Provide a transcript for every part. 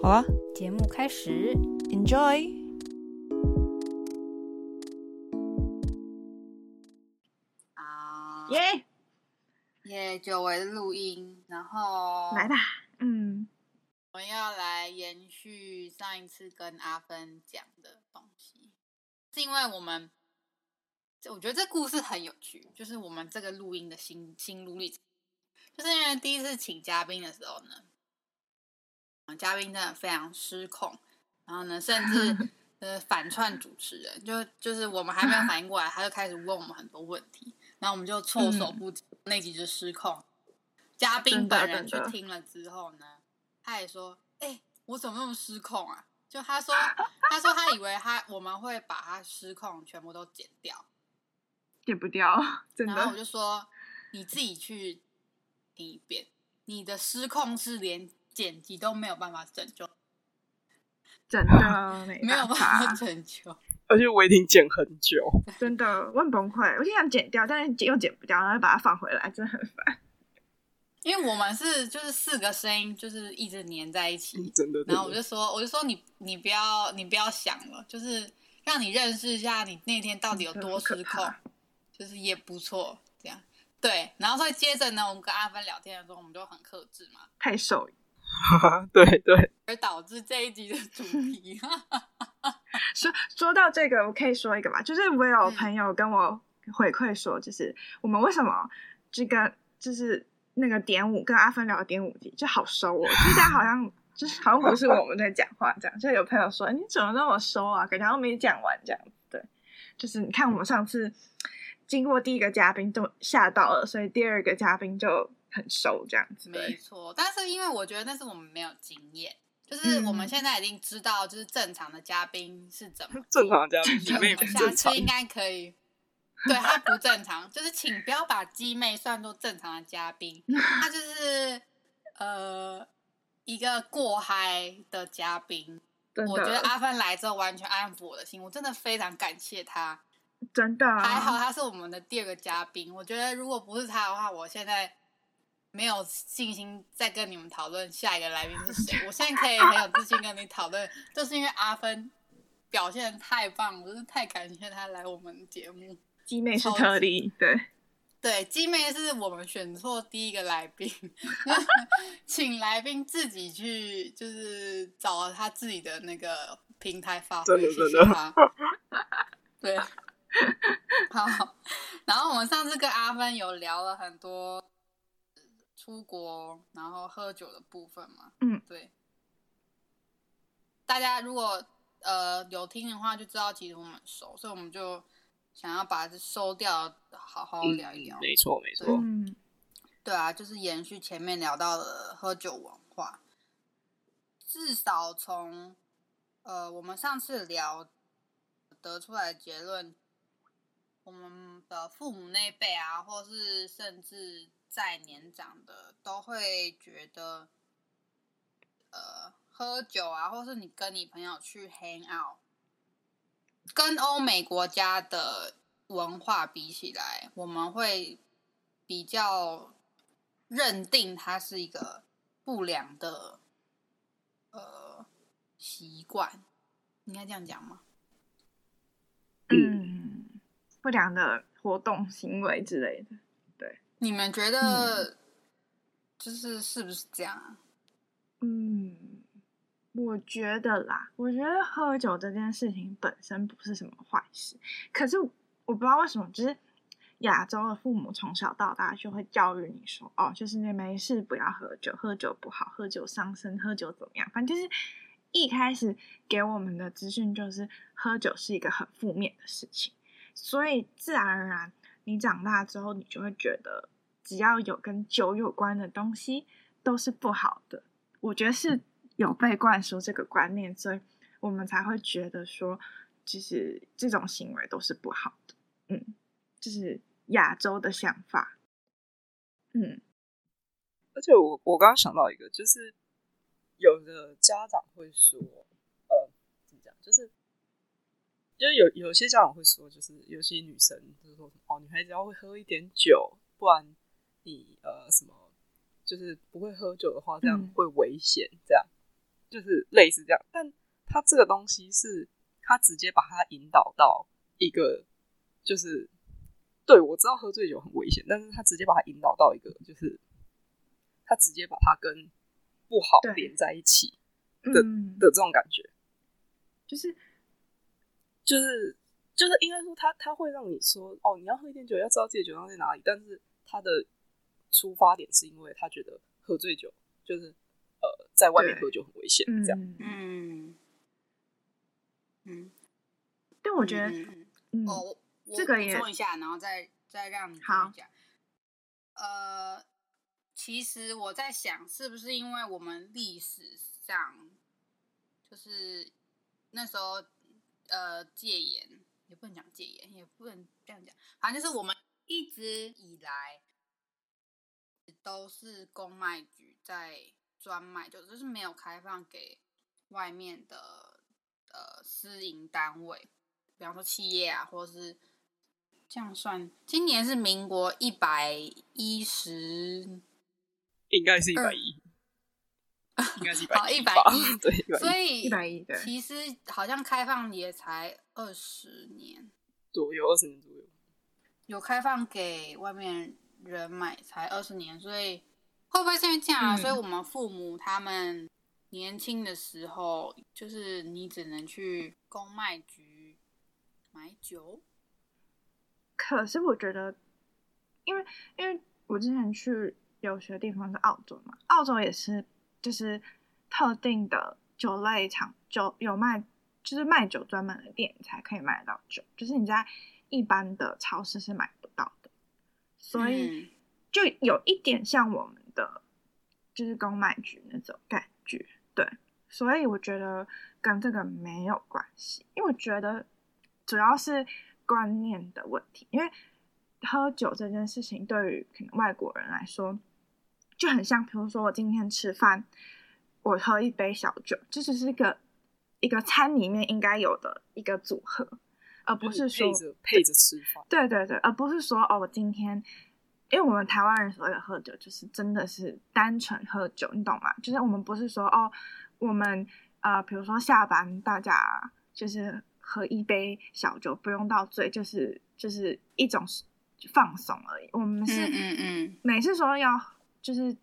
好啊，节目开始，Enjoy，啊，耶。耶，久违的录音，然后来吧，嗯，我们要来延续上一次跟阿芬讲的东西，是因为我们。我觉得这故事很有趣，就是我们这个录音的心心路历程，就是因为第一次请嘉宾的时候呢，嘉宾真的非常失控，然后呢，甚至 呃反串主持人，就就是我们还没有反应过来，他就开始问我们很多问题，然后我们就措手不及，嗯、那集就失控。嘉宾本人去听了之后呢，他也说：“哎、欸，我怎么那么失控啊？”就他说，他说他以为他我们会把他失控全部都剪掉。剪不掉，真的。然后我就说，你自己去听一遍，你的失控是连剪辑都没有办法拯救，真的 没，没有办法拯救。而且我已经剪很久，真的我很崩溃。我就想剪掉，但是剪又剪不掉，然后把它放回来，真的很烦。因为我们是就是四个声音，就是一直粘在一起，真的。然后我就说，我就说你你不要你不要想了，就是让你认识一下你那天到底有多失控。就是也不错，这样对，然后所以接着呢，我们跟阿芬聊天的时候，我们就很克制嘛，太瘦，对对，而导致这一集的主题。说说到这个，我可以说一个吧，就是我有朋友跟我回馈说，就是我们为什么这个就是那个点五跟阿芬聊的点五集就好收哦，就大家好像 就是好像不是我们在讲话这样，就有朋友说你怎么那么收啊，感觉都没讲完这样，对，就是你看我们上次。经过第一个嘉宾都吓到了，所以第二个嘉宾就很熟这样子。没错，但是因为我觉得那是我们没有经验，就是我们现在已经知道，就是正常的嘉宾是怎么正常的嘉宾，我们下次应该可以。对，他不正常，就是请不要把鸡妹算作正常的嘉宾，他就是呃一个过嗨的嘉宾。我觉得阿芬来之后完全安抚我的心，我真的非常感谢他。真的还好，他是我们的第二个嘉宾。我觉得如果不是他的话，我现在没有信心再跟你们讨论下一个来宾是谁。我现在可以很有自信跟你讨论，就是因为阿芬表现得太棒，我是太感谢他来我们节目。鸡妹是特例，对对，鸡妹是我们选错第一个来宾，请来宾自己去，就是找他自己的那个平台发挥，谢谢他。对。好，然后我们上次跟阿芬有聊了很多出国然后喝酒的部分嘛，嗯，对。大家如果呃有听的话，就知道其实我们很熟，所以我们就想要把这收掉，好好聊一聊。嗯、没错，没错。嗯，对啊，就是延续前面聊到的喝酒文化，至少从呃我们上次聊得出来的结论。我们的父母那辈啊，或是甚至再年长的，都会觉得，呃，喝酒啊，或是你跟你朋友去 hang out，跟欧美国家的文化比起来，我们会比较认定它是一个不良的呃习惯，应该这样讲吗？嗯。不良的活动行为之类的，你们觉得就是是不是这样啊？嗯，我觉得啦，我觉得喝酒这件事情本身不是什么坏事，可是我不知道为什么，就是亚洲的父母从小到大就会教育你说，哦，就是你没事不要喝酒，喝酒不好，喝酒伤身，喝酒怎么样？反正就是一开始给我们的资讯就是喝酒是一个很负面的事情。所以自然而然，你长大之后，你就会觉得，只要有跟酒有关的东西都是不好的。我觉得是有被灌输这个观念，所以我们才会觉得说，其实这种行为都是不好的。嗯，就是亚洲的想法。嗯，而且我我刚刚想到一个，就是有的家长会说，呃，怎么讲？就是，就是有有些家长会说，就是有些女生就是说，哦，女孩子要会喝一点酒，不然你呃什么，就是不会喝酒的话，这样会危险，这样、嗯、就是类似这样。但他这个东西是，他直接把他引导到一个，就是。对，我知道喝醉酒很危险，但是他直接把他引导到一个，就是他直接把他跟不好连在一起的、嗯、的这种感觉，就是就是就是应该说他他会让你说哦，你要喝一点酒，要知道自己酒量在哪里，但是他的出发点是因为他觉得喝醉酒就是呃在外面喝酒很危险，这样，嗯。嗯，但我觉得嗯，嗯。哦。这个也补充一下，然后再再让你讲。呃，其实我在想，是不是因为我们历史上就是那时候呃戒严，也不能讲戒严，也不能这样讲，反正就是我们一直以来都是公卖局在专卖，就就是没有开放给外面的呃私营单位，比方说企业啊，或者是。这样算，今年是民国一百一十，应该是一百一，应该是 一百好一百一，对，所以一百一对，其实好像开放也才二十年。左右，二十年左右，有开放给外面人买才二十年，所以会不会是因为这样啊？嗯、所以我们父母他们年轻的时候，就是你只能去公卖局买酒。可是我觉得，因为因为我之前去留学的地方是澳洲嘛，澳洲也是就是特定的酒类厂酒有卖，就是卖酒专门的店才可以买得到酒，就是你在一般的超市是买不到的，所以就有一点像我们的就是公卖局那种感觉，对，所以我觉得跟这个没有关系，因为我觉得主要是。观念的问题，因为喝酒这件事情对于可能外国人来说就很像，比如说我今天吃饭，我喝一杯小酒，这只是一个一个餐里面应该有的一个组合，而不是说配着配着吃饭。对对对，而不是说哦，我今天，因为我们台湾人所谓的喝酒，就是真的是单纯喝酒，你懂吗？就是我们不是说哦，我们呃，比如说下班大家就是。喝一杯小酒不用到醉，就是就是一种放松而已。我们是嗯嗯，每次说要就是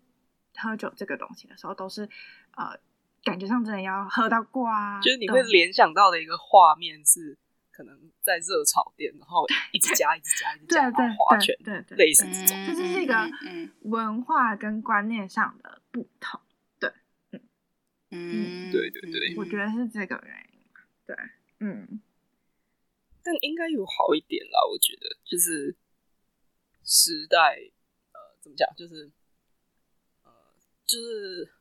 喝酒这个东西的时候，都是呃感觉上真的要喝到挂。就是你会联想到的一个画面是，可能在热炒店，然后一直加一直加一直加，然后划拳，对对，类似这种。这就是一个文化跟观念上的不同。对，嗯嗯，对对对，我觉得是这个原因。对。嗯，但应该有好一点啦，我觉得就是时代，呃，怎么讲，就是呃，就是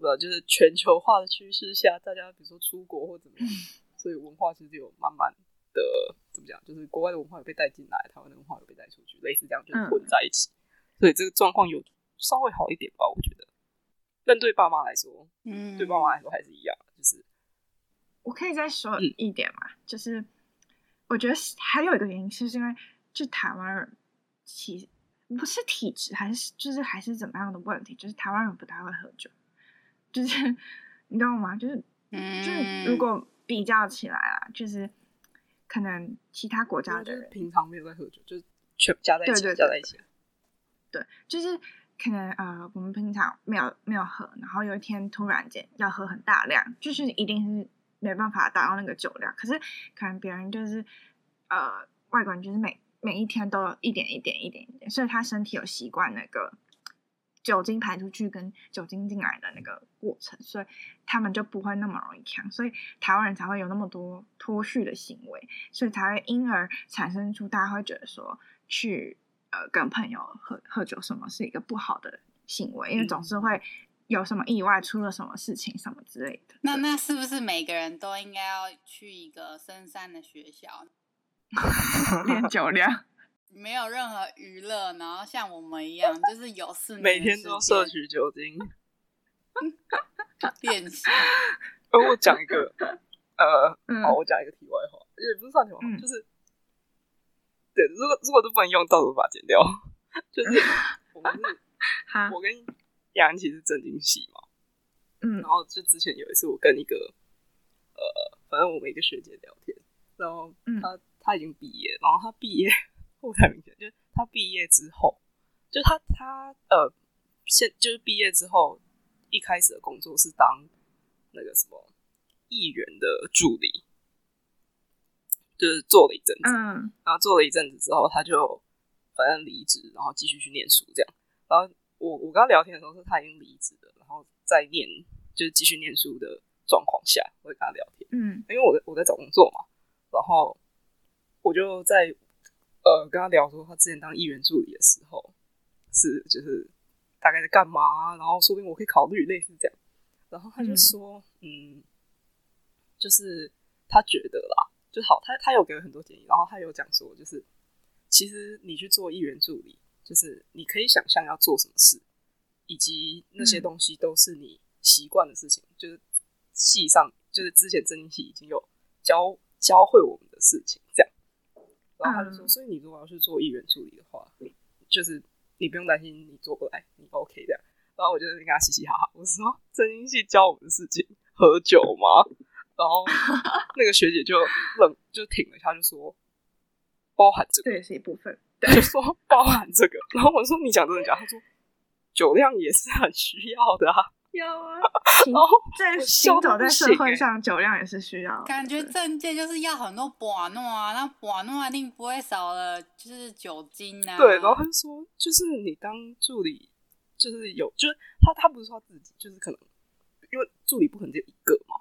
呃，就是全球化的趋势下，大家比如说出国或怎么样，所以文化其实有慢慢的怎么讲，就是国外的文化有被带进来，台湾的文化有被带出去，类似这样，就是混在一起，嗯、所以这个状况有稍微好一点吧，我觉得。但对爸妈来说，嗯，对爸妈来说还是一样。就是我可以再说一点嘛，嗯、就是我觉得还有一个原因，是因为就台湾人其不是体质，还是就是还是怎么样的问题，就是台湾人不太会喝酒，就是你知道吗？就是、嗯、就是如果比较起来啦，就是可能其他国家的人平常没有在喝酒，就是全加在一起，对对对加在一起，对，就是可能呃我们平常没有没有喝，然后有一天突然间要喝很大量，就是一定是。没办法达到那个酒量，可是可能别人就是呃，外国人就是每每一天都有一点一点一点一点，所以他身体有习惯那个酒精排出去跟酒精进来的那个过程，所以他们就不会那么容易呛，所以台湾人才会有那么多脱序的行为，所以才会因而产生出大家会觉得说去呃跟朋友喝喝酒什么是一个不好的行为，因为总是会有什么意外，出了什么事情什么之类的。那那是不是每个人都应该要去一个深山的学校 练酒量？没有任何娱乐，然后像我们一样，就是有事每天都摄取酒精 练习。呃，我讲一个，呃，嗯、好，我讲一个题外话，也不是算题外话，嗯、就是，对，如果如果都不能用，到时候把它剪掉。就是我们是，我跟杨安琪是正经系嘛，嗯，然后就之前有一次，我跟一个，呃，反正我们一个学姐聊天，然后她她已经毕业，然后他毕业。不太明显，就是他毕业之后，就他他呃，现就是毕业之后，一开始的工作是当那个什么议员的助理，就是做了一阵子，嗯，然后做了一阵子之后，他就反正离职，然后继续去念书这样。然后我我跟他聊天的时候，是他已经离职了，然后在念就是继续念书的状况下，我会跟他聊天，嗯，因为我在我在找工作嘛，然后我就在。呃，跟他聊说他之前当议员助理的时候，是就是大概在干嘛，然后说不定我可以考虑类似这样。然后他就说，嗯，嗯，就是他觉得啦，就好，他他有给我很多建议，然后他有讲说，就是其实你去做议员助理，就是你可以想象要做什么事，以及那些东西都是你习惯的事情，嗯、就是系上就是之前政经系已经有教教会我们的事情。然后他就说：“所以你如果要去做议员助理的话，就是你不用担心你做不来，你 OK 的。”然后我就跟他嘻嘻哈哈，我说：“政经系教我们的事情，喝酒吗？”然后那个学姐就冷，就停了一下，就说：“包含这个，这也是一部分。”就说包含这个。然后我说：“你讲真的假？”他说：“酒量也是很需要的啊。”有啊，哦在行走在社会上，酒量也是需要。感觉政界就是要很多把诺啊，那把诺一定不会少了，就是酒精啊。对，然后他就说，就是你当助理，就是有，就是他他不是说他自己，就是可能因为助理不可能只有一个嘛，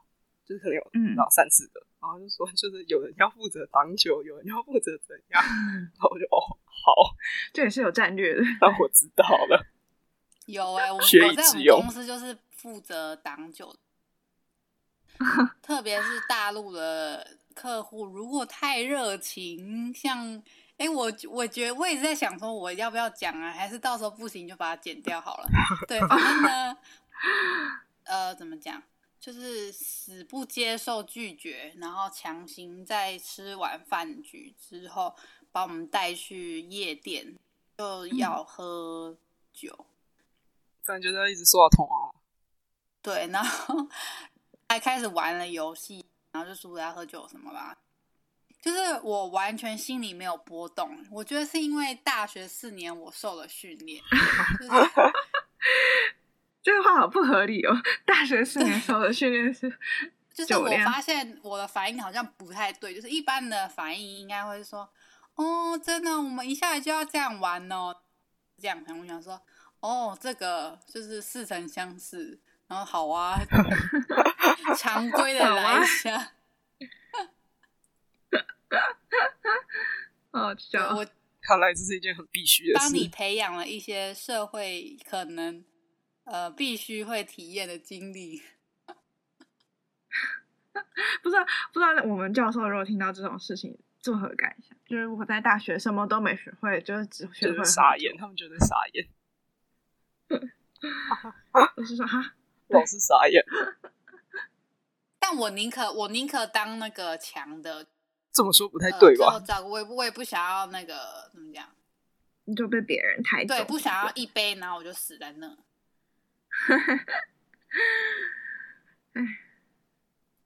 就是可能有嗯，然后三四个，然后就说就是有人要负责挡酒，有人要负责怎样，然后我就哦好，这也是有战略的，那我知道了。有哎、欸，我我在我们公司就是负责挡酒，特别是大陆的客户，如果太热情，像哎、欸，我我觉得我也是在想说，我要不要讲啊？还是到时候不行就把它剪掉好了。对，反正呢，呃，怎么讲，就是死不接受拒绝，然后强行在吃完饭局之后把我们带去夜店，就要喝酒。嗯感觉他一直说话痛啊，对，然后 还开始玩了游戏，然后就说要喝酒什么啦。就是我完全心里没有波动，我觉得是因为大学四年我受了训练。就是、这个话好不合理哦，大学四年受的训练是，就是我发现我的反应好像不太对，就是一般的反应应该会说，哦，真的，我们一下来就要这样玩哦，这样，我想说。哦，这个就是似曾相识，然后好啊，常规的来一下。好笑，我看来这是一件很必须的事。当你培养了一些社会可能呃必须会体验的经历，不知道不知道我们教授如果听到这种事情作何感想？就是我在大学什么都没学会，就是只学会傻眼，他们觉得傻眼。我是说哈，老是傻眼。但我宁可我宁可当那个强的。这么说不太对吧？呃、我也不我也不想要那个怎么讲，你就被别人抬走。对，不想要一杯，然后我就死在那。哎，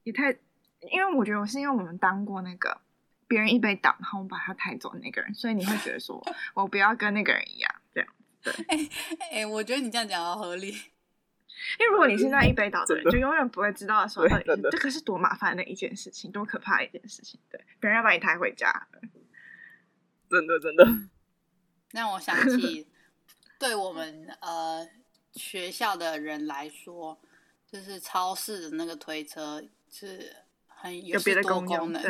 也太……因为我觉得我是因为我们当过那个别人一杯倒，然后我把他抬走那个人，所以你会觉得说 我不要跟那个人一样这样。对，哎哎、欸欸，我觉得你这样讲好合理。因为如果你是那一杯倒的人，的就永远不会知道的时候，到底这个是多麻烦的一件事情，多可怕的一件事情。对，别人要把你抬回家。真的，真的。让我想起，对我们呃学校的人来说，就是超市的那个推车是很有别的功能。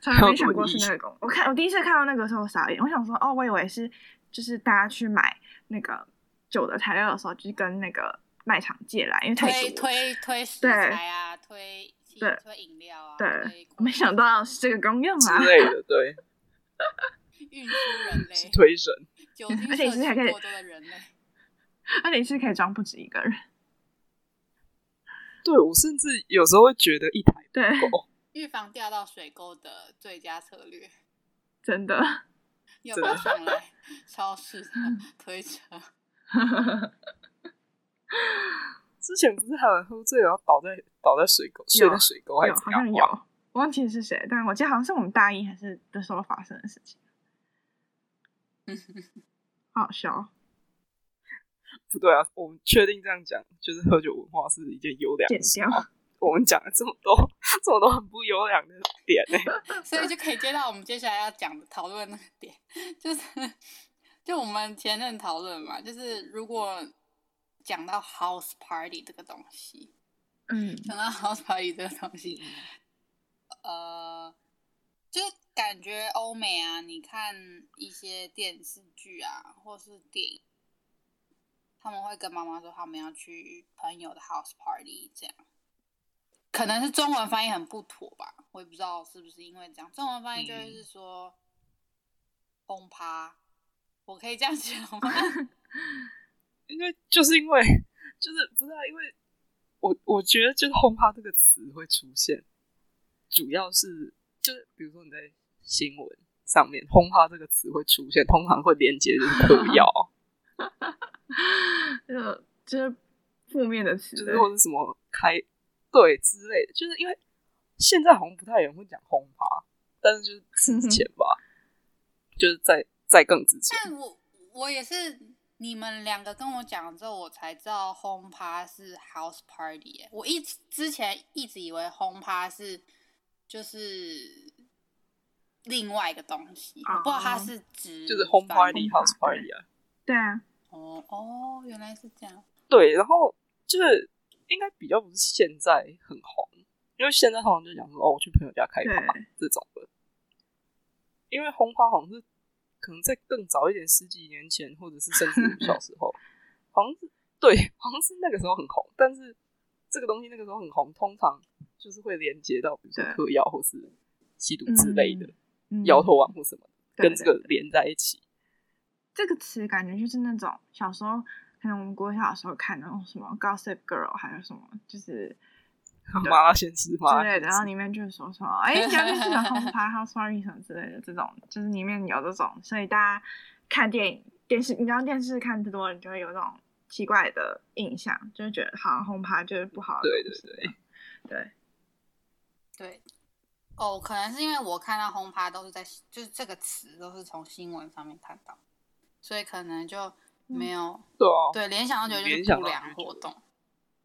从来没想过 是那个功能。我看我第一次看到那个时候傻眼，我想说哦，我以为是就是大家去买那个酒的材料的时候，就是跟那个卖场借来，因为太推推推食材啊，推对推饮料啊，对，没想到是这个功用啊之类的，对，运输人类是推神，而且是还可以过多的人类，而且是可以装不止一个人。对，我甚至有时候会觉得一台对够，预防掉到水沟的最佳策略，真的。要不要上来超市推车？之前不是还有人喝醉然后倒在倒在水沟，睡在水沟还是好像有，我忘记是谁，但我记得好像是我们大一还是的时候发生的事情。好笑。不对啊，我们确定这样讲，就是喝酒文化是一件优良？我们讲了这么多，这么多很不优良的点呢，所以就可以接到我们接下来要讲的讨论那个点，就是就我们前任讨论嘛，就是如果讲到 house party 这个东西，嗯，讲到 house party 这个东西，呃，就感觉欧美啊，你看一些电视剧啊，或是电影，他们会跟妈妈说他们要去朋友的 house party 这样。可能是中文翻译很不妥吧，我也不知道是不是因为这样。中文翻译就会是说“轰趴”，我可以这样讲吗？因为就是因为就是不是啊，因为我我觉得就是“轰趴”这个词会出现，主要是就是比如说你在新闻上面“轰趴”这个词会出现，通常会连接就是 嗑药，就就是负面的词，就是或者什么开。对，之类的，就是因为现在好像不太有人会讲轰趴，但是就是之前吧，就是在在更之前。但我我也是，你们两个跟我讲了之后，我才知道轰趴是 house party。我一之前一直以为轰趴是就是另外一个东西，我不知道它是指就是 home party house party 啊。对啊，哦哦，原来是这样。对，然后就是。应该比较不是现在很红，因为现在好像就讲说哦，我去朋友家开趴这种的。因为轰趴好像是可能在更早一点，十几年前，或者是甚至我 小时候，好像是对，好像是那个时候很红。但是这个东西那个时候很红，通常就是会连接到比如说嗑药或是吸毒之类的，摇头丸或什么，跟这个连在一起。这个词感觉就是那种小时候。可能我们国小的时候看那种什么《Gossip Girl》，还有什么就是麻辣鲜师嘛之类的，然后里面就是说说，哎，讲的是个 home party house party 什么之类的，这种就是里面有这种，所以大家看电影、电视，你知道电视看多了，你就会有这种奇怪的印象，就是觉得好像 home party 就是不好的。对对对对对。哦，可能是因为我看到 home party 都是在，就是这个词都是从新闻上面看到，所以可能就。没有，对啊，对，联想到觉得就是不良活动，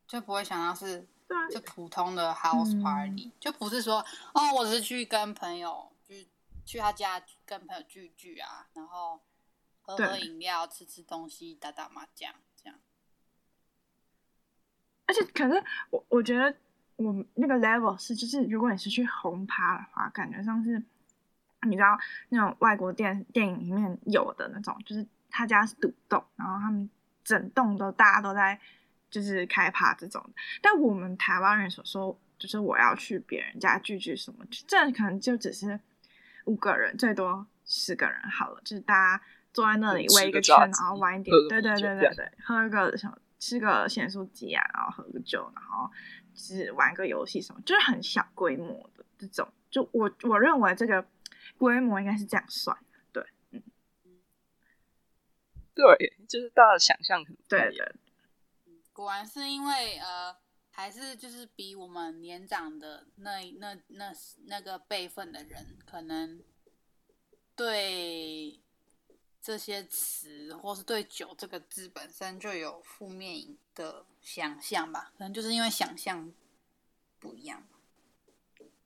就不会想到是就普通的 house party，、嗯、就不是说哦，我只是去跟朋友，去去他家跟朋友聚聚啊，然后喝喝饮料，吃吃东西，打打麻将这样。而且，可是我我觉得我那个 level 是，就是如果你是去轰趴的话，感觉像是你知道那种外国电电影里面有的那种，就是。他家是独栋，然后他们整栋都大家都在就是开趴这种。但我们台湾人所说，就是我要去别人家聚聚什么，这可能就只是五个人，最多十个人好了，就是大家坐在那里围一个圈，然后玩一点，对对对对对，喝一个什么，吃个咸酥鸡啊，然后喝个酒，然后就是玩个游戏什么，就是很小规模的这种。就我我认为这个规模应该是这样算。对，就是大家的想象很对的。果然是因为呃，还是就是比我们年长的那那那那个辈分的人，可能对这些词，或是对酒这个字本身就有负面的想象吧。可能就是因为想象不一样。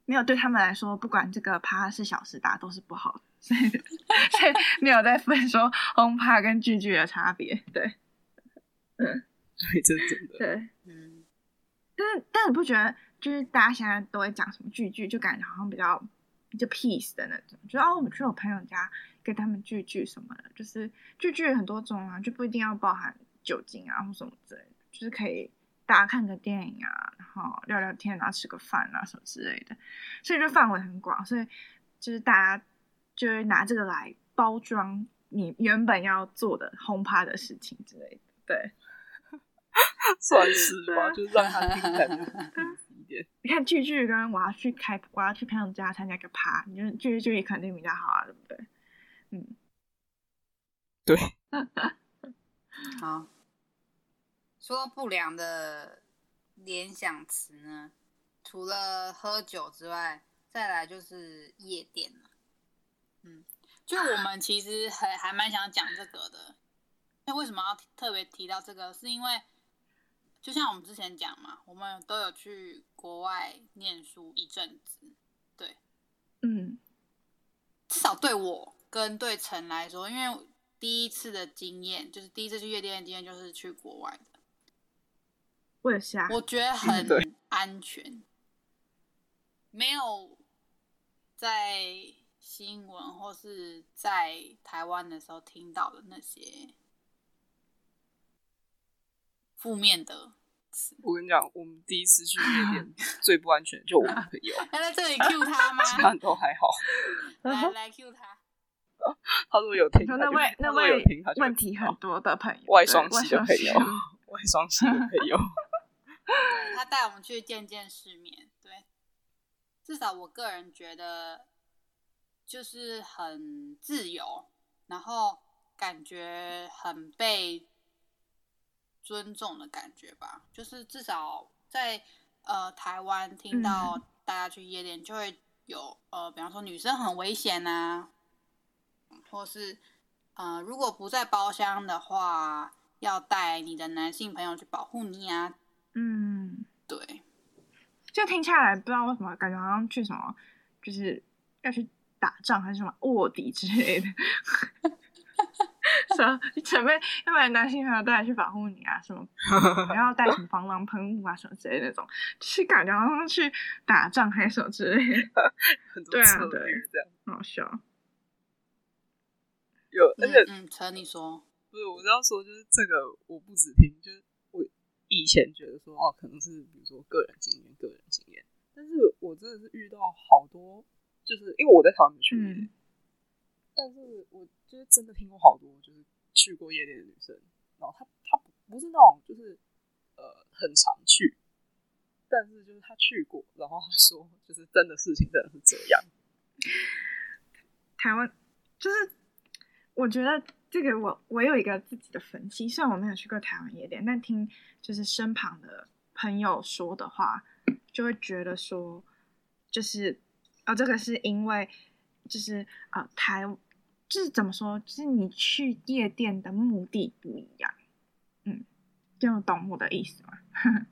没有，对他们来说，不管这个趴是小时大，都是不好的。所以，所以你有在分说轰趴跟聚聚的差别。对，嗯，对，这真的。对，嗯。但是，但你不觉得，就是大家现在都会讲什么聚聚，就感觉好像比较就 peace 的那种，就哦，我们去我朋友家跟他们聚聚什么的，就是聚聚很多种啊，就不一定要包含酒精啊或什么之类的，就是可以大家看个电影啊，然后聊聊天啊，吃个饭啊什么之类的，所以就范围很广，所以就是大家就会拿这个来包装你原本要做的轰趴的事情之类的，对，算是吧，就是让他听起来 一点。你 看句句跟我要去开，我要去朋友家参加个趴，你就句句肯定比较好啊，对不对？嗯，对。好，说不良的联想词呢，除了喝酒之外，再来就是夜店了。嗯，就我们其实还还蛮想讲这个的。那为什么要特别提到这个？是因为就像我们之前讲嘛，我们都有去国外念书一阵子，对，嗯，至少对我跟对陈来说，因为。第一次的经验就是第一次去夜店的经验，就是去国外的。我也是啊，我觉得很安全，没有在新闻或是在台湾的时候听到的那些负面的词。我跟你讲，我们第一次去夜店最不安全，就我们朋友。要在这里 Q 他吗？其他都还好。来来 Q 他。他说有听，那位那位问题很多的朋友，外双系的朋友，外双系的朋友，他带我们去见见世面，对，至少我个人觉得就是很自由，然后感觉很被尊重的感觉吧，就是至少在呃台湾听到大家去夜店就会有呃，比方说女生很危险啊。或是，呃，如果不在包厢的话，要带你的男性朋友去保护你啊。嗯，对。就听下来，不知道为什么感觉好像去什么，就是要去打仗还是什么卧底之类的。什么？你准备要把男性朋友带去保护你啊？什么？然后带什么防狼喷雾啊什么之类的那种，就是感觉好像去打仗还是什么之类的。对啊，对，这样好笑。有，而且嗯，陈、嗯、你说，不是，我要说，就是这个，我不止听，就是我以前觉得说，哦，可能是比如说个人经验，个人经验，但是我真的是遇到好多，就是因为我在台湾没去夜店，嗯、但是我就是真的听过好多，就是去过夜店的女生，然后她她不是那种就是呃很常去，但是就是她去过，然后她说就是真的事情真的是这样，台湾就是。我觉得这个我我有一个自己的分析，虽然我没有去过台湾夜店，但听就是身旁的朋友说的话，就会觉得说，就是哦，这个是因为就是啊、呃、台就是怎么说，就是你去夜店的目的不一样，嗯，就懂我的意思吗？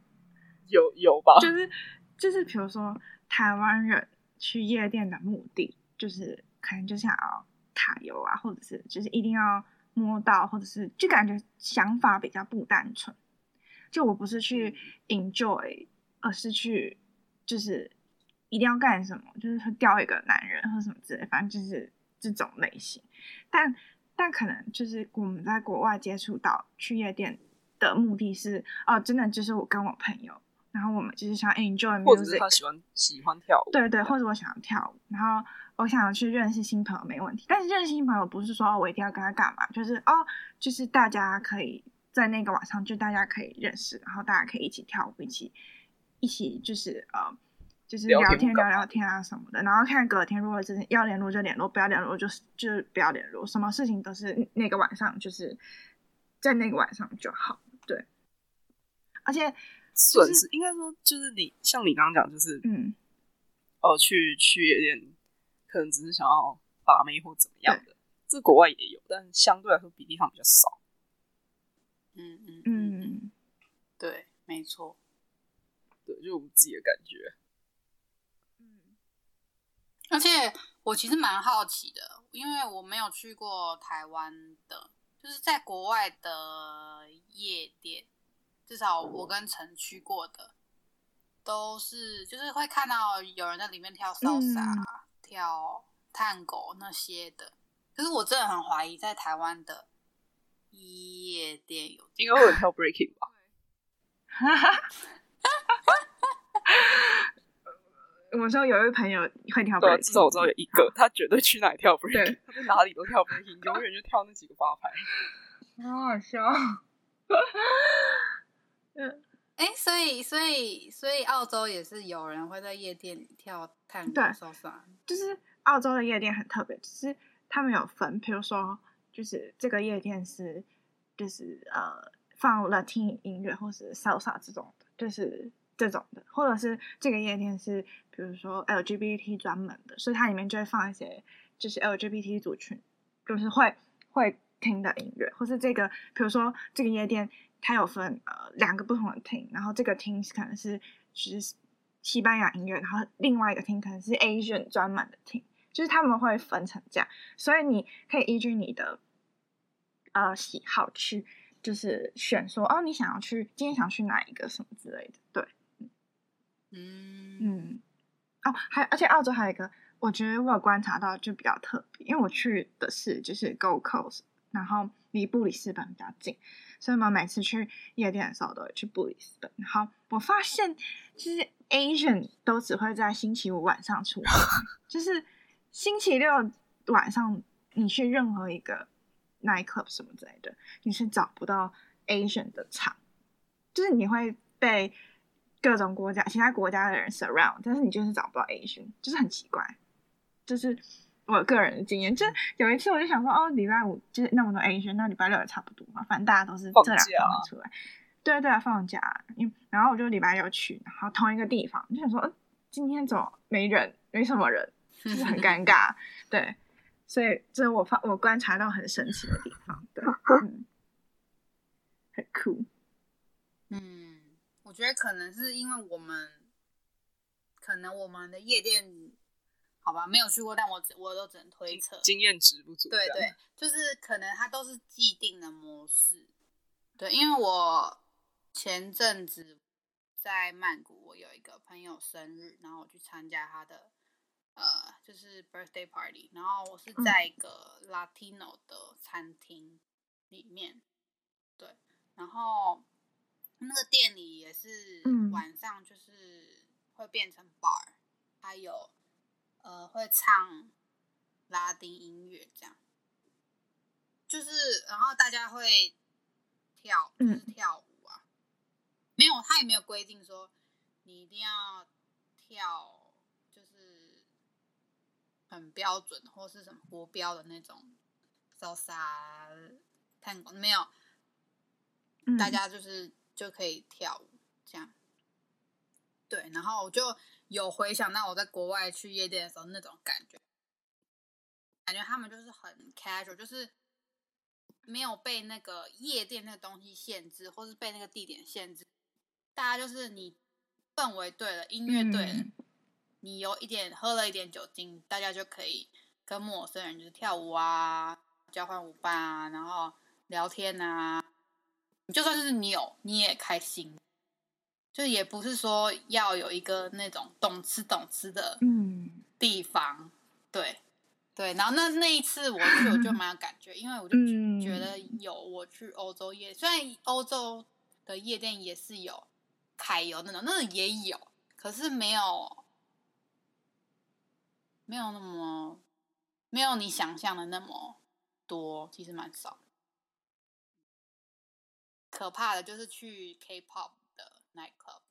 有有吧，就是就是比如说台湾人去夜店的目的，就是可能就想要。塔油啊，或者是就是一定要摸到，或者是就感觉想法比较不单纯。就我不是去 enjoy，而是去就是一定要干什么，就是钓一个男人或什么之类，反正就是这种类型。但但可能就是我们在国外接触到去夜店的目的是，哦，真的就是我跟我朋友，然后我们就是想 enjoy music，或者是他喜欢喜欢跳舞，对对，或者我想要跳舞，然后。我想要去认识新朋友没问题，但是认识新朋友不是说哦，我一定要跟他干嘛，就是哦，就是大家可以在那个晚上就大家可以认识，然后大家可以一起跳舞，一起一起就是呃，就是聊天聊聊天啊什么的，然后看隔天如果真的要联络就联络，不要联络就是就是不要联络，什么事情都是那个晚上就是在那个晚上就好，对。而且损失应该说就是你像你刚刚讲就是嗯，哦去去夜店。可能只是想要把妹或怎么样的，这国外也有，但相对来说比例上比较少。嗯嗯嗯，对，没错，对，就我们自己的感觉。嗯，而且我其实蛮好奇的，因为我没有去过台湾的，就是在国外的夜店，至少我跟陈去过的，都是就是会看到有人在里面跳 salsa。嗯跳探狗那些的，可是我真的很怀疑，在台湾的夜夜店有，应该会有跳 breaking 吧？我说有一位朋友会跳 breaking，至少我知道有一个，他绝对去哪里跳 breaking，他在哪里都跳 breaking，永远就跳那几个八拍，好好笑。嗯，哎，所以所以所以澳洲也是有人会在夜店里跳探戈骚莎，就是澳洲的夜店很特别，就是他们有分，比如说就是这个夜店是就是呃放 Latin 音乐或是 Salsa 这种的，就是这种的，或者是这个夜店是比如说 LGBT 专门的，所以它里面就会放一些就是 LGBT 族群就是会会听的音乐，或是这个比如说这个夜店。它有分呃两个不同的厅，然后这个厅可能是就是西班牙音乐，然后另外一个厅可能是 Asian 专门的厅，就是他们会分成这样，所以你可以依据你的呃喜好去就是选说哦，你想要去今天想去哪一个什么之类的，对，嗯嗯，哦，还而且澳洲还有一个，我觉得我有观察到就比较特别，因为我去的是就是 Gold Coast，然后离布里斯本比较近。所以我们每次去夜店的时候都会去布里斯本。然后我发现，就是 Asian 都只会在星期五晚上出来，就是星期六晚上你去任何一个 night club 什么之类的，你是找不到 Asian 的场，就是你会被各种国家、其他国家的人 surround，但是你就是找不到 Asian，就是很奇怪，就是。我个人的经验，就有一次我就想说，哦，礼拜五就是那么多 Asian，那礼拜六也差不多嘛，反正大家都是这两天出来，对对，放假，因然后我就礼拜六去，然后同一个地方，就想说，嗯，今天怎么没人，没什么人，就是很尴尬，对，所以这是我发我观察到很神奇的地方，对，嗯，很酷，嗯，我觉得可能是因为我们，可能我们的夜店。好吧，没有去过，但我我都只能推测，经验值不足。对对，就是可能它都是既定的模式。对，因为我前阵子在曼谷，我有一个朋友生日，然后我去参加他的呃，就是 birthday party，然后我是在一个 Latino 的餐厅里面，嗯、对，然后那个店里也是晚上就是会变成 bar，还有。呃，会唱拉丁音乐，这样，就是，然后大家会跳，就是跳舞啊。嗯、没有，他也没有规定说你一定要跳，就是很标准或是什么国标的那种，salsa、tango 没有，大家就是就可以跳舞这样。对，然后我就。有回想到我在国外去夜店的时候那种感觉，感觉他们就是很 casual，就是没有被那个夜店那个东西限制，或是被那个地点限制。大家就是你氛围对了，音乐对了，嗯、你有一点喝了一点酒精，大家就可以跟陌生人就是跳舞啊，交换舞伴啊，然后聊天啊。就算是你有，你也开心。就也不是说要有一个那种懂吃懂吃的嗯地方，嗯、对对。然后那那一次我去，我就蛮有感觉，因为我就觉得有我去欧洲夜，虽然欧洲的夜店也是有揩油那种，那种也有，可是没有没有那么没有你想象的那么多，其实蛮少。可怕的就是去 K-pop 的。Nightclub，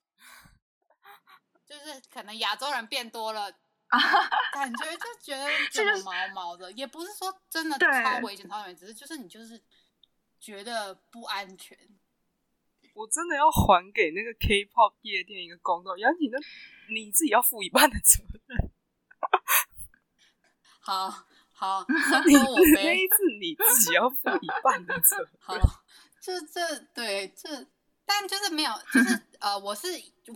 就是可能亚洲人变多了，感觉就觉得 这个毛毛的，也不是说真的超危险、超危险，只是就是你就是觉得不安全。我真的要还给那个 K-pop 夜店一个公道，杨你那你自己要负一半的责任。好好，你那一次你自己要负一半的责任。好，这这对这。但就是没有，就是 呃，我是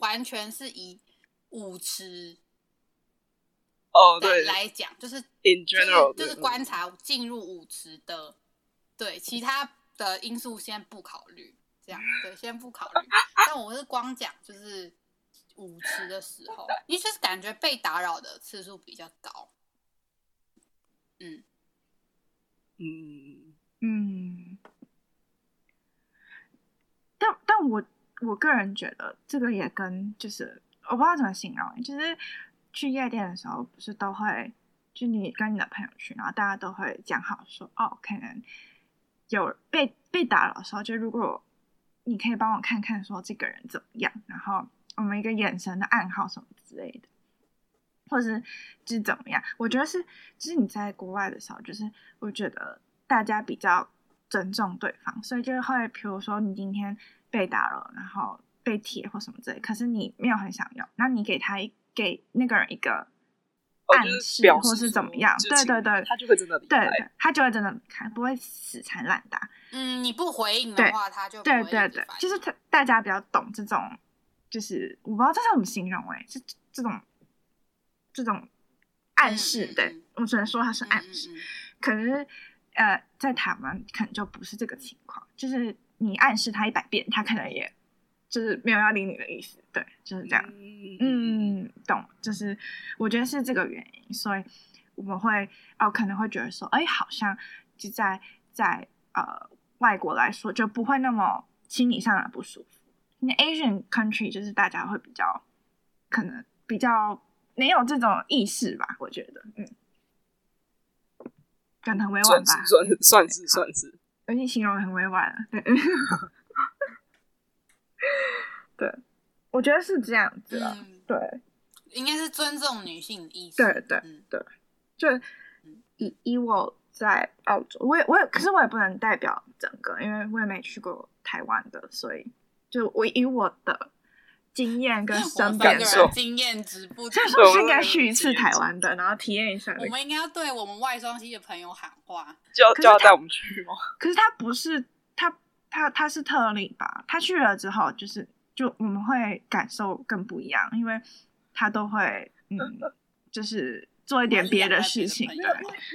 完全是以舞池哦对来讲，就是 in general 就是观察进入舞池的，对其他的因素先不考虑，这样对，先不考虑。但我是光讲就是舞池的时候，你就是感觉被打扰的次数比较高。嗯嗯嗯。我我个人觉得这个也跟就是我不知道怎么形容，就是去夜店的时候不是都会，就你跟你的朋友去，然后大家都会讲好说哦，可能有被被打扰的时候，就如果你可以帮我看看说这个人怎么样，然后我们一个眼神的暗号什么之类的。或是就是怎么样？我觉得是，就是你在国外的时候，就是我觉得大家比较尊重对方，所以就会，比如说你今天被打了，然后被贴或什么之类，可是你没有很想要，那你给他一给那个人一个暗示，哦、或是怎么样？对对对，他就会真的离开，对对，他就会真的离开，不会死缠烂打。嗯，你不回应的话，他就对对对，就是他大家比较懂这种，就是我不知道这是怎么形容哎、欸，是这种。这种暗示，嗯、对我只能说他是暗示。嗯嗯、可是，呃，在台湾可能就不是这个情况，就是你暗示他一百遍，他可能也就是没有要理你的意思。对，就是这样。嗯，嗯，懂。就是我觉得是这个原因，所以我们会哦，可能会觉得说，哎，好像就在在呃外国来说就不会那么心理上的不舒服。那 Asian country 就是大家会比较可能比较。没有这种意识吧？我觉得，嗯，讲得很委婉吧？算是算是算是算是，而且形容很委婉了。对，对，我觉得是这样子啊。嗯、对，应该是尊重女性的意思。对对对，就以以我在澳洲，我也我也，可是我也不能代表整个，因为我也没去过台湾的，所以就我以我的。经验跟身边的经验值不同，所以说是应该去一次台湾的，然后体验一下。我们应该要对我们外双溪的朋友喊话，叫叫带我们去吗？可是他不是他他他是特例吧？他去了之后，就是就我们会感受更不一样，因为他都会嗯，就是做一点别的事情。对，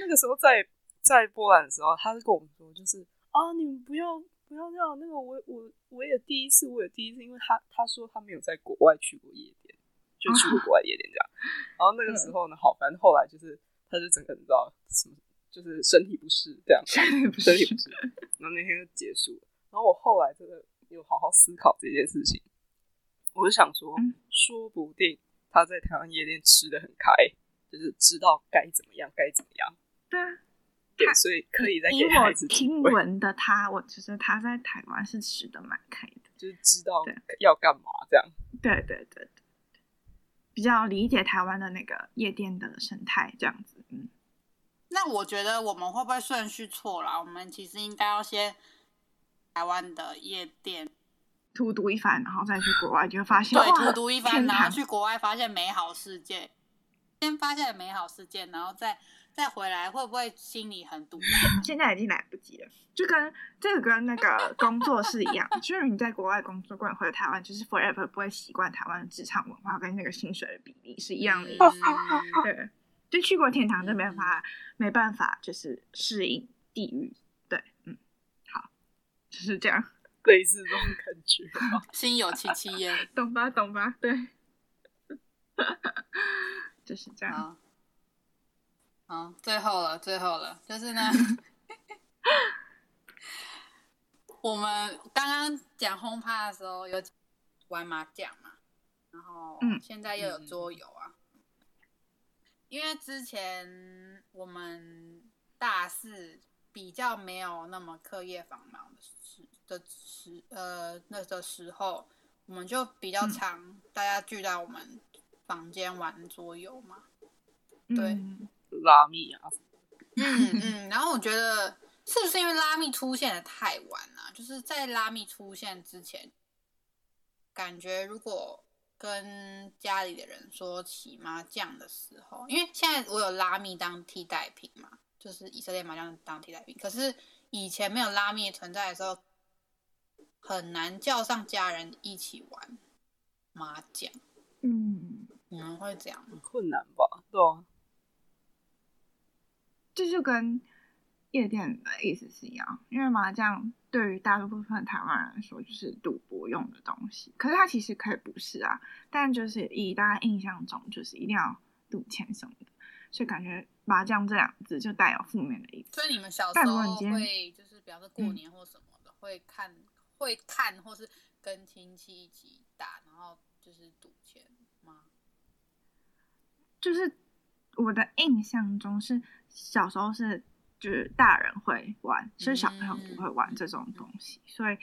那个时候在在波兰的时候，他是跟我们说，就是啊，你们不要。不要这样，那个我我我也第一次，我也第一次，因为他他说他没有在国外去过夜店，就去过国外夜店这样。然后那个时候呢，好，反正后来就是他就整个人知道什么，就是身体不适这样，身体不适。然后那天就结束了。然后我后来真的有好好思考这件事情，我就想说，说不定他在台湾夜店吃的很开，就是知道该怎么样，该怎么样。对啊。对，所以可以再给孩子听闻的他，我其实他在台湾是吃的蛮开的，就是知道要干嘛这样。对对对对，比较理解台湾的那个夜店的生态这样子。嗯，那我觉得我们会不会顺序错了？我们其实应该要先台湾的夜店荼毒一番，然后再去国外，就会发现对荼毒一番，然后去国外发现美好世界，先发现美好世界，然后再。再回来会不会心里很堵？现在已经来不及了，就跟这个跟那个 工作是一样，就是你在国外工作，过来回来台湾，就是 forever 不会习惯台湾的职场文化跟那个薪水的比例是一样的。嗯、对，就去过天堂就没办法，没办法，就是适应地狱。对，嗯，好，就是这样，类似这种感觉，心有戚戚焉，懂吧？懂吧？对，就是这样。好，最后了，最后了，就是呢，我们刚刚讲轰趴的时候有玩麻将嘛，然后现在又有桌游啊，嗯、因为之前我们大四比较没有那么课业繁忙的时的时呃那个时候，我们就比较常大家聚在我们房间玩桌游嘛，对。嗯拉密啊，嗯嗯，然后我觉得是不是因为拉密出现的太晚了啊？就是在拉密出现之前，感觉如果跟家里的人说起麻将的时候，因为现在我有拉密当替代品嘛，就是以色列麻将当替代品。可是以前没有拉密存在的时候，很难叫上家人一起玩麻将。嗯，你们会这样？很困难吧？对啊。这就跟夜店的意思是一样，因为麻将对于大多部分台湾人来说就是赌博用的东西，可是它其实可以不是啊，但就是以大家印象中就是一定要赌钱什么的，所以感觉麻将这两字就带有负面的意思。所以你们小时候会就是比方说过年或什么的、嗯、会看会看或是跟亲戚一起打，然后就是赌钱吗？就是我的印象中是小时候是就是大人会玩，其实小朋友不会玩这种东西，嗯、所以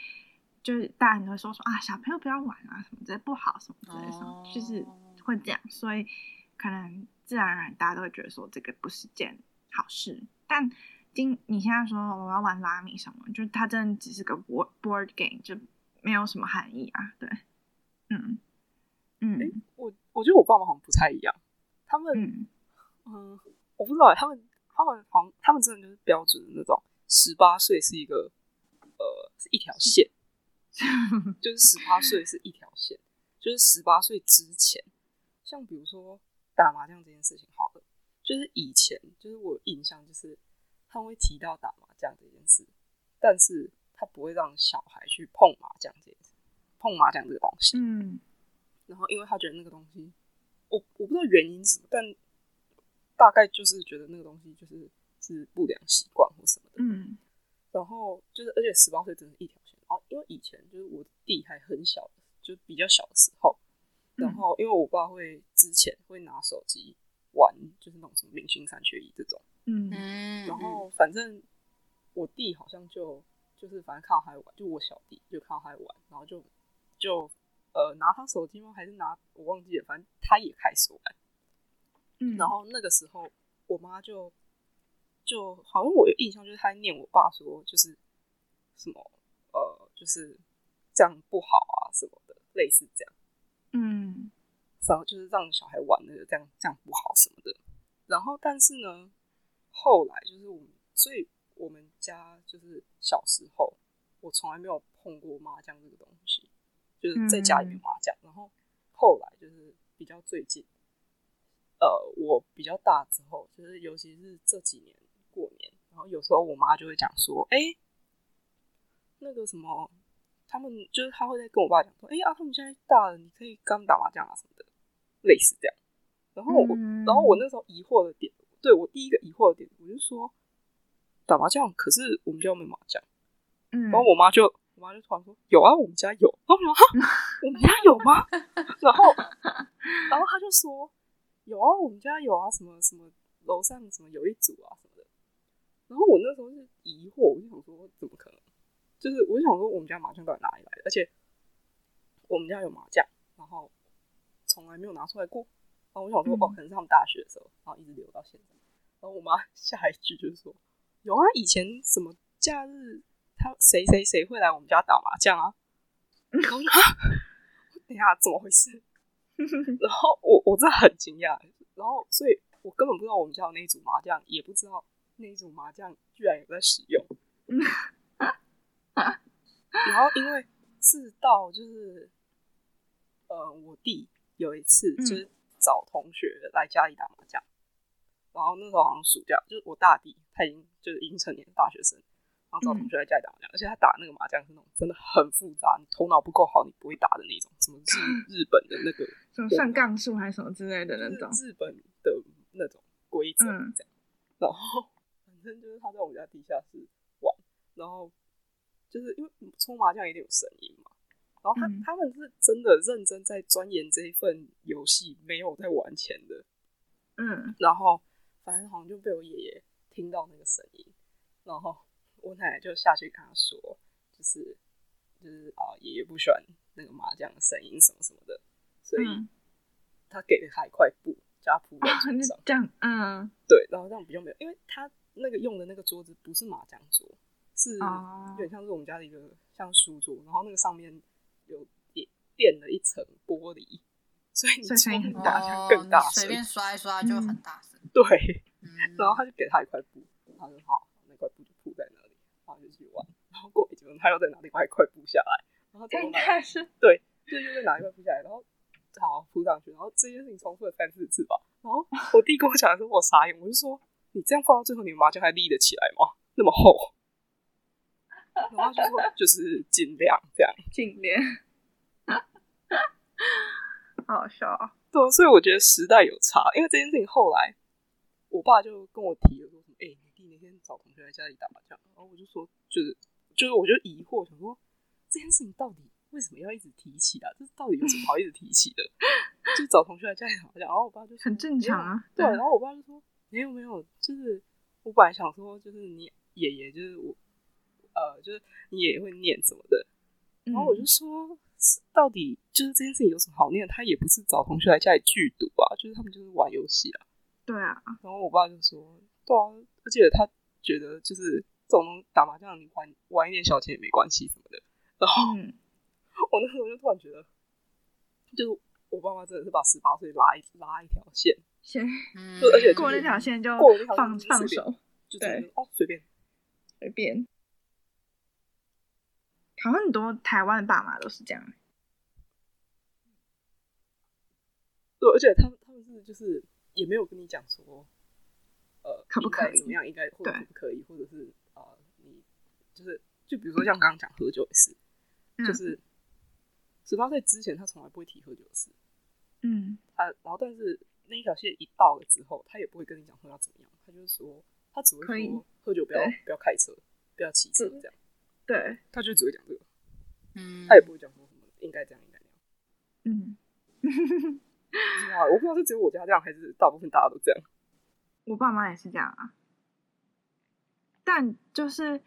就是大人都会说说啊，小朋友不要玩啊，什么这不好，什么之类的，哦、就是会这样，所以可能自然而然大家都会觉得说这个不是件好事。但今你现在说我要玩拉米什么，就是它真的只是个 board board game，就没有什么含义啊。对，嗯嗯、欸，我我觉得我爸妈好像不太一样。他们，嗯，嗯，我不知道，他们，他们好像，他们真的就是标准的那种，十八岁是一个，呃，是一条线，就是十八岁是一条线，就是十八岁之前，像比如说打麻将这件事情，好了，就是以前，就是我印象，就是他们会提到打麻将这件事，但是他不会让小孩去碰麻将这件事，碰麻将这个东西，嗯，然后因为他觉得那个东西。我我不知道原因是什么，但大概就是觉得那个东西就是是不良习惯或什么的。嗯，然后就是，而且十八岁真的是一条线。然后因为以前就是我弟还很小，就比较小的时候，然后因为我爸会之前会拿手机玩，就是那种什么明星三缺一这种。嗯，然后反正我弟好像就就是反正看到他玩，就我小弟就看到他玩，然后就就。呃，拿他手机吗？还是拿我忘记了，反正他也开始玩。嗯，然后那个时候我妈就就好像我有印象，就是她念我爸说，就是什么呃，就是这样不好啊什么的，类似这样。嗯，然后就是让小孩玩那个这样这样不好什么的。然后但是呢，后来就是我们，所以我们家就是小时候我从来没有碰过麻将这个东西。就是在家里面麻将，嗯、然后后来就是比较最近，呃，我比较大之后，就是尤其是这几年过年，然后有时候我妈就会讲说，哎、欸，那个什么，他们就是他会在跟我爸讲说，哎、欸、啊，他们现在大了，你可以跟他们打麻将啊什么的，类似这样。然后我，嗯、然后我那时候疑惑的点，对我第一个疑惑的点，我就说打麻将，可是我们家没麻将，嗯，然后我妈就。我妈就突然说：“有啊，我们家有。”然后我说：“哈，我们家有吗？”然后，然后他就说：“有啊，我们家有啊，什么什么楼上什么有一组啊什么的。”然后我那时候是疑惑，我就想说：“怎么可能？”就是我就想说，我们家麻将到底哪里来的？而且我们家有麻将，然后从来没有拿出来过。然后我想说：“哦，可能是他们大学的时候，然后一直留到现在。”然后我妈下一句就是说：“有啊，以前什么假日。”他谁谁谁会来我们家打麻将啊？等一下，怎么回事？然后我我真的很惊讶，然后所以我根本不知道我们家有那一组麻将，也不知道那一组麻将居然有在使用。然后因为是到就是呃，我弟有一次就是找同学来家里打麻将，然后那时候好像暑假，就是我大弟他已经就是已经成年的大学生。然后找同学来家里打麻将，嗯、而且他打那个麻将是那种真的很复杂，你头脑不够好，你不会打的那种，什么日 日本的那个什么算杠数还是什么之类的那种日本的那种规则这样。嗯、然后反正就是他在我们家地下室玩，然后就是因为搓麻将一定有声音嘛，然后他、嗯、他们是真的认真在钻研这一份游戏，没有在玩钱的。嗯，然后反正好像就被我爷爷听到那个声音，然后。我奶奶就下去跟他说，就是就是啊，爷爷不喜欢那个麻将的声音什么什么的，所以他给了他一块布，叫他铺在桌上。这样，嗯，对，然后这样比较没有，因为他那个用的那个桌子不是麻将桌，是有点像是我们家的一个像书桌，然后那个上面有垫垫了一层玻璃，所以你声音很大，更大声，随便刷一刷就很大声。对，然后他就给他一块布，他说好，后就去玩，然后过几分钟他又在拿另外一块布下来，然后应该是对，就又再拿一块布下来，然后好铺上去，然后这件事情重复了三四次吧。然后我弟跟我讲的时候，我傻眼，我就说：“你这样放到最后，你们麻将还立得起来吗？那么厚？”然后就说：“就是尽量这样，尽量。”好好笑啊！对，所以我觉得时代有差，因为这件事情后来我爸就跟我提了说：“哎、欸。”每天找同学在家里打麻将，然后我就说，就是就是，我就疑惑，想说这件事情到底为为什么要一直提起啊？这到底有什么好一直提起的？就找同学来家里打麻将，然后我爸就很正常啊。对，然后我爸就说没有没有，就是我本来想说，就是你爷爷就是我，呃，就是你爷爷会念什么的。然后我就说，到底就是这件事情有什么好念？他也不是找同学来家里聚赌啊，就是他们就是玩游戏啊。对啊。然后我爸就说，对啊，而且他觉得就是这种打麻将，你玩玩一点小钱也没关系什么的。然后。嗯 我那时候就突然觉得，就是我爸妈真的是把十八岁拉一拉一条线，线，就而且过那条线就放放手，就对，哦，随便，随便。好像很多台湾的爸妈都是这样，对，而且他们他们是就是也没有跟你讲说，呃，可不可以怎么样，应该或者可不可以，或者是啊、呃，你就是就比如说像刚刚讲喝酒也是，就是。嗯十八岁之前，他从来不会提喝酒的事。嗯，他然后，但是那一条线一到了之后，他也不会跟你讲说要怎么样，他就是说，他只会说喝酒不要不要开车，不要骑车这样。对，他就只会讲这个。嗯，他也不会讲说什么应该这样应该那样。嗯，我不知道是只有我家这样，还是大部分大家都这样。我爸妈也是这样啊，但就是。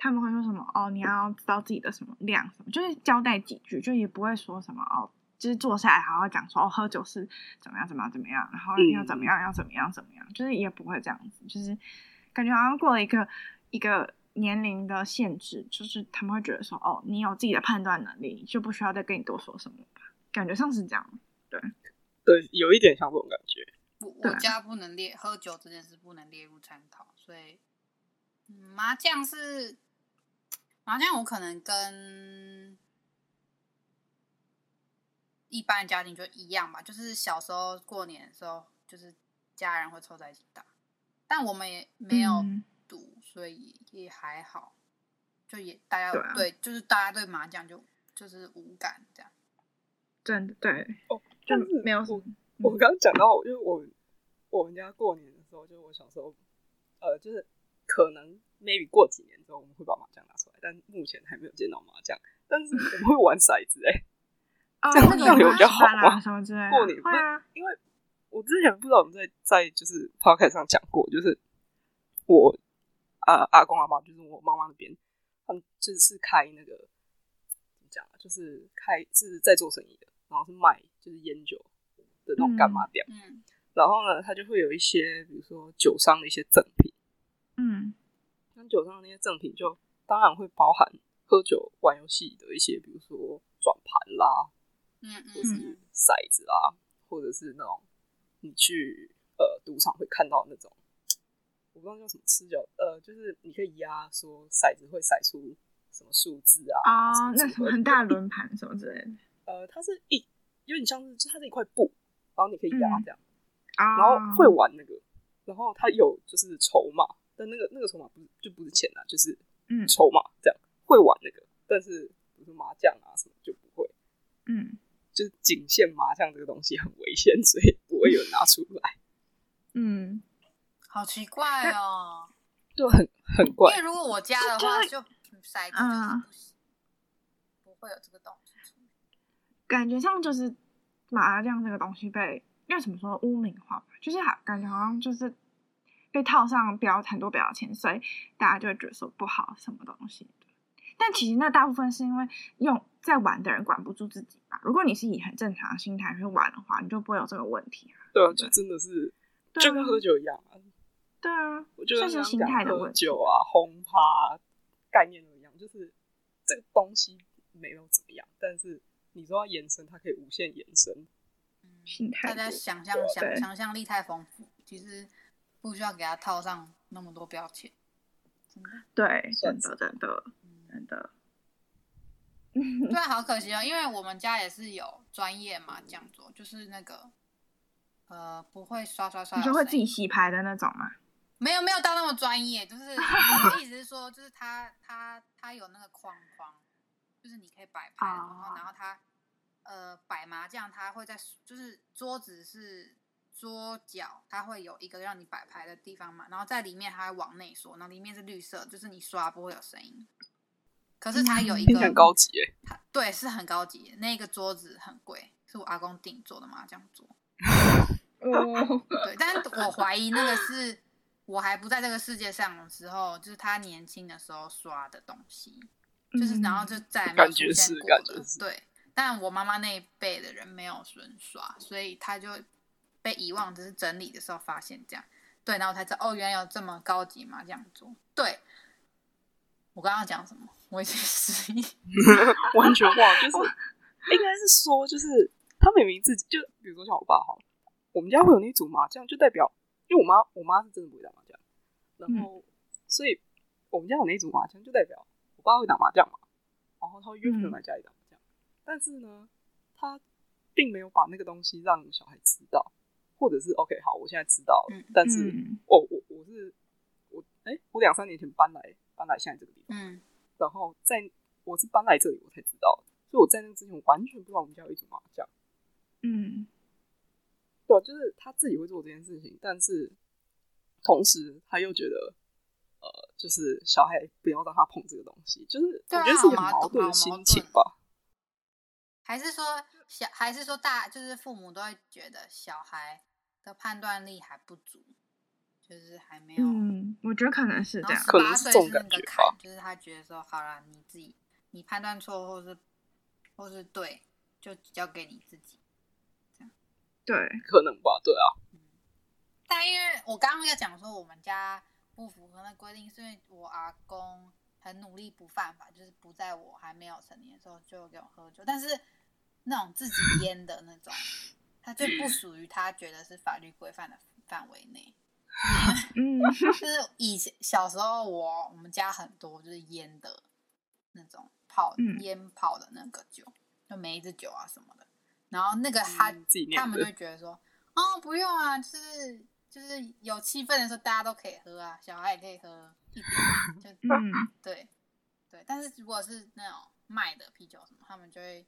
他们会说什么？哦，你要知道自己的什么量，什么就是交代几句，就也不会说什么哦，就是坐下来好好讲说哦，喝酒是怎么样怎么样怎么样，然后要怎么样要怎么样怎么样，就是也不会这样子，就是感觉好像过了一个一个年龄的限制，就是他们会觉得说哦，你有自己的判断能力，就不需要再跟你多说什么吧，感觉上是这样，对对，有一点像这种感觉。我我家不能列喝酒这件事不能列入参考，所以麻将是。麻将我可能跟一般家庭就一样吧，就是小时候过年的时候，就是家人会凑在一起打，但我们也没有赌，嗯、所以也还好，就也大家对，啊、对，就是大家对麻将就就是无感这样。真的对哦，就没有什么。我刚刚讲到，因为我我们家过年的时候，就是我小时候，呃，就是可能。maybe 过几年之后我们会把麻将拿出来，但目前还没有见到麻将。但是我们会玩骰子哎、欸，这样这样有比较好吗？什么之类？过年会啊，因为我之前不知道我们在在就是 podcast 上讲过，就是我啊阿公阿妈就是我妈妈那边，他们就是开那个怎么讲啊，就是开是在做生意的，然后是卖就是烟酒的那种干妈店。嗯，然后呢，他就会有一些比如说酒商的一些赠品。嗯。酒商的那些赠品，就当然会包含喝酒、玩游戏的一些，比如说转盘啦，嗯嗯，或是骰子啦，或者是那种你去呃赌场会看到那种，我不知道叫什么吃酒，呃，就是你可以压说骰子会骰出什么数字啊，啊，那什么很大的轮盘什么之类的，呃，它是一有点像是，就它是一块布，然后你可以压这样，啊，然后会玩那个，然后他有就是筹码。但那个那个筹码不是就不是钱啊，就是筹码这样、嗯、会玩那个，但是比如说麻将啊什么就不会，嗯，就是仅限麻将这个东西很危险，所以不会有人拿出来。嗯，好奇怪哦，就很很怪。因为如果我家的话，就骰子就不行，嗯、不会有这个东西。感觉上就是麻将这个东西被因为怎么说污名化吧，就是好感觉好像就是。被套上标很多标签，所以大家就会觉得说不好什么东西。但其实那大部分是因为用在玩的人管不住自己吧。如果你是以很正常的心态去玩的话，你就不会有这个问题啊。对啊，就真的是就跟喝酒一样啊。对啊，我觉得这是心态的问题。酒啊，轰趴概念都一样，就是这个东西没有怎么样，但是你说要延伸，它可以无限延伸。嗯，大家想象想想象力太丰富，其实。不需要给他套上那么多标签，对，真的，真的，真的，对，好可惜哦，因为我们家也是有专业嘛讲座，就是那个，呃，不会刷刷刷，你就会自己洗牌的那种吗？没有，没有到那么专业，就是 我的意思是说，就是他他他有那个框框，就是你可以摆牌，然后然后他呃摆麻将，他会在就是桌子是。桌角它会有一个让你摆牌的地方嘛，然后在里面它会往内缩，然后里面是绿色，就是你刷不会有声音。可是它有一个很高级耶，它对是很高级，那个桌子很贵，是我阿公定做的麻将桌。哦，对，但是我怀疑那个是我还不在这个世界上的时候，就是他年轻的时候刷的东西，就是然后就再也没有出现过的。对，但我妈妈那一辈的人没有人刷，所以他就被遗忘，只是整理的时候发现这样。对，然后才知道哦，原来有这么高级麻将桌。对，我刚刚讲什么？我已经失忆，完全忘了，就是应该是说，就是他明明自己就，比如说像我爸哈。我们家会有那一组麻将，就代表，因为我妈，我妈是真的不会打麻将，然后，嗯、所以我们家有那一组麻将，就代表我爸会打麻将嘛，然后他会约朋友来家里打麻将，嗯、但是呢，他并没有把那个东西让小孩知道，或者是 OK，好，我现在知道了，嗯、但是，嗯、哦，我我是我，哎、欸，我两三年前搬来搬来现在这个地方，嗯、然后在我是搬来这里我才知道，所以我在那个之前我完全不知道我们家有一组麻将，嗯。对，就是他自己会做这件事情，但是同时他又觉得，呃，就是小孩不要让他碰这个东西，就是我觉得是一个矛盾的心情吧。还是说小，还是说大，就是父母都会觉得小孩的判断力还不足，就是还没有。嗯，我觉得可能是这样，可能是这种感觉吧。就是他觉得说，好了，你自己你判断错，或是或是对，就交给你自己。对，可能吧，对啊。但因为我刚刚要讲说，我们家不符合那规定，是因为我阿公很努力不犯法，就是不在我还没有成年的时候就给我喝酒。但是那种自己腌的那种，他就不属于他觉得是法律规范的范围内。嗯，就是以前小时候我我们家很多就是腌的那种泡腌泡的那个酒，就梅子酒啊什么的。然后那个他、嗯、他们就觉得说，哦，不用啊，就是就是有气氛的时候大家都可以喝啊，小孩也可以喝一点，就嗯对对。但是如果是那种卖的啤酒什么，他们就会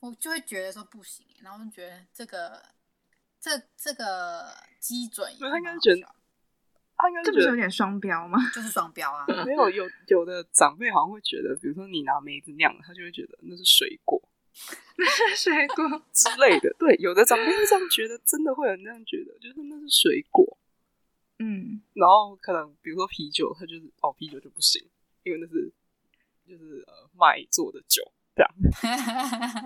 我就会觉得说不行，然后就觉得这个这这个基准也，他应该觉得他应该觉得这不是有点双标吗？就是双标啊。没有有有的长辈好像会觉得，比如说你拿梅子酿，他就会觉得那是水果。那是水果。之类的，对，有的长辈会这样觉得，真的会有人这样觉得，就是那是水果，嗯，然后可能比如说啤酒，他就是哦，啤酒就不行，因为那是就是呃麦做的酒，这样，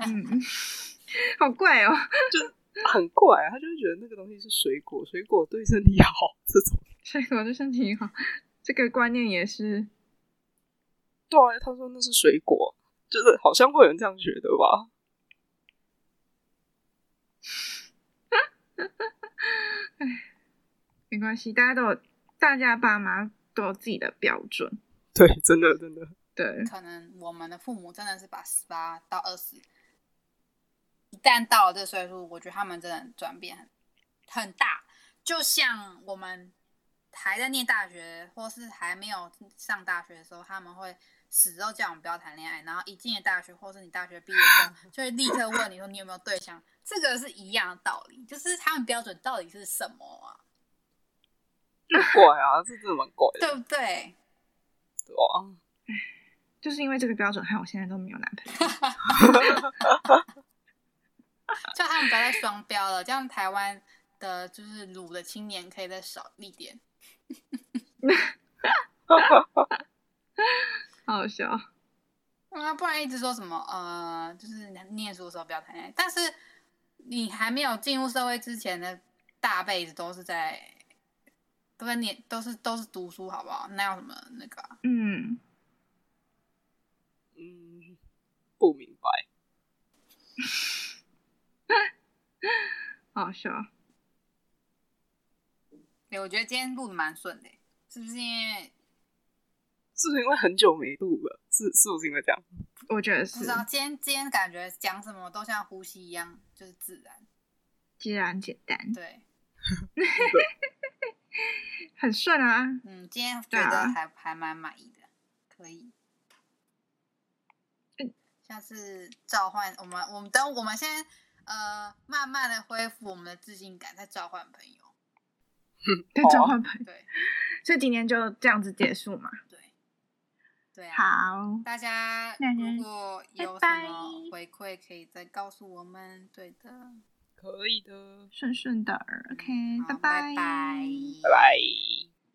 嗯，好怪哦，就是很怪啊，他就会觉得那个东西是水果，水果对身体好，这种。水果对身体好，这个观念也是，对啊，他说那是水果。就是好像会有人这样觉得吧？哎，没关系，大家都有，大家爸妈都有自己的标准。对，真的，真的，对。可能我们的父母真的是把十八到二十，一旦到了这个岁数，我觉得他们真的转变很很大。就像我们还在念大学，或是还没有上大学的时候，他们会。死都叫我们不要谈恋爱，然后一进了大学，或是你大学毕业之后，就会立刻问你说你有没有对象。这个是一样的道理，就是他们标准到底是什么啊？怪啊，这真的蛮怪的，对不对？对啊，就是因为这个标准，害我现在都没有男朋友。叫他们不要再双标了，这样台湾的就是鲁的青年可以再少一点。好好笑，啊！不然一直说什么呃，就是念书的时候不要谈恋爱。但是你还没有进入社会之前的大辈子都是在都在念，都是都是读书，好不好？那有什么那个、啊？嗯嗯，不明白。好好笑。哎、欸，我觉得今天录的蛮顺的，是不是因为？是不是因为很久没录了？是是不是因为这样？我觉得是。不知道今天今天感觉讲什么都像呼吸一样，就是自然、自然、简单。对，很顺啊。嗯，今天觉得还、啊、还蛮满意的，可以。下次召唤我们，我们等我们先呃，慢慢的恢复我们的自信感，再召唤朋友。再召唤朋友。对，所以今天就这样子结束嘛。对啊，好，大家如果有什么回馈，可以再告诉我们。对的，可以的，顺顺的，OK，嗯、拜拜，拜拜，拜拜。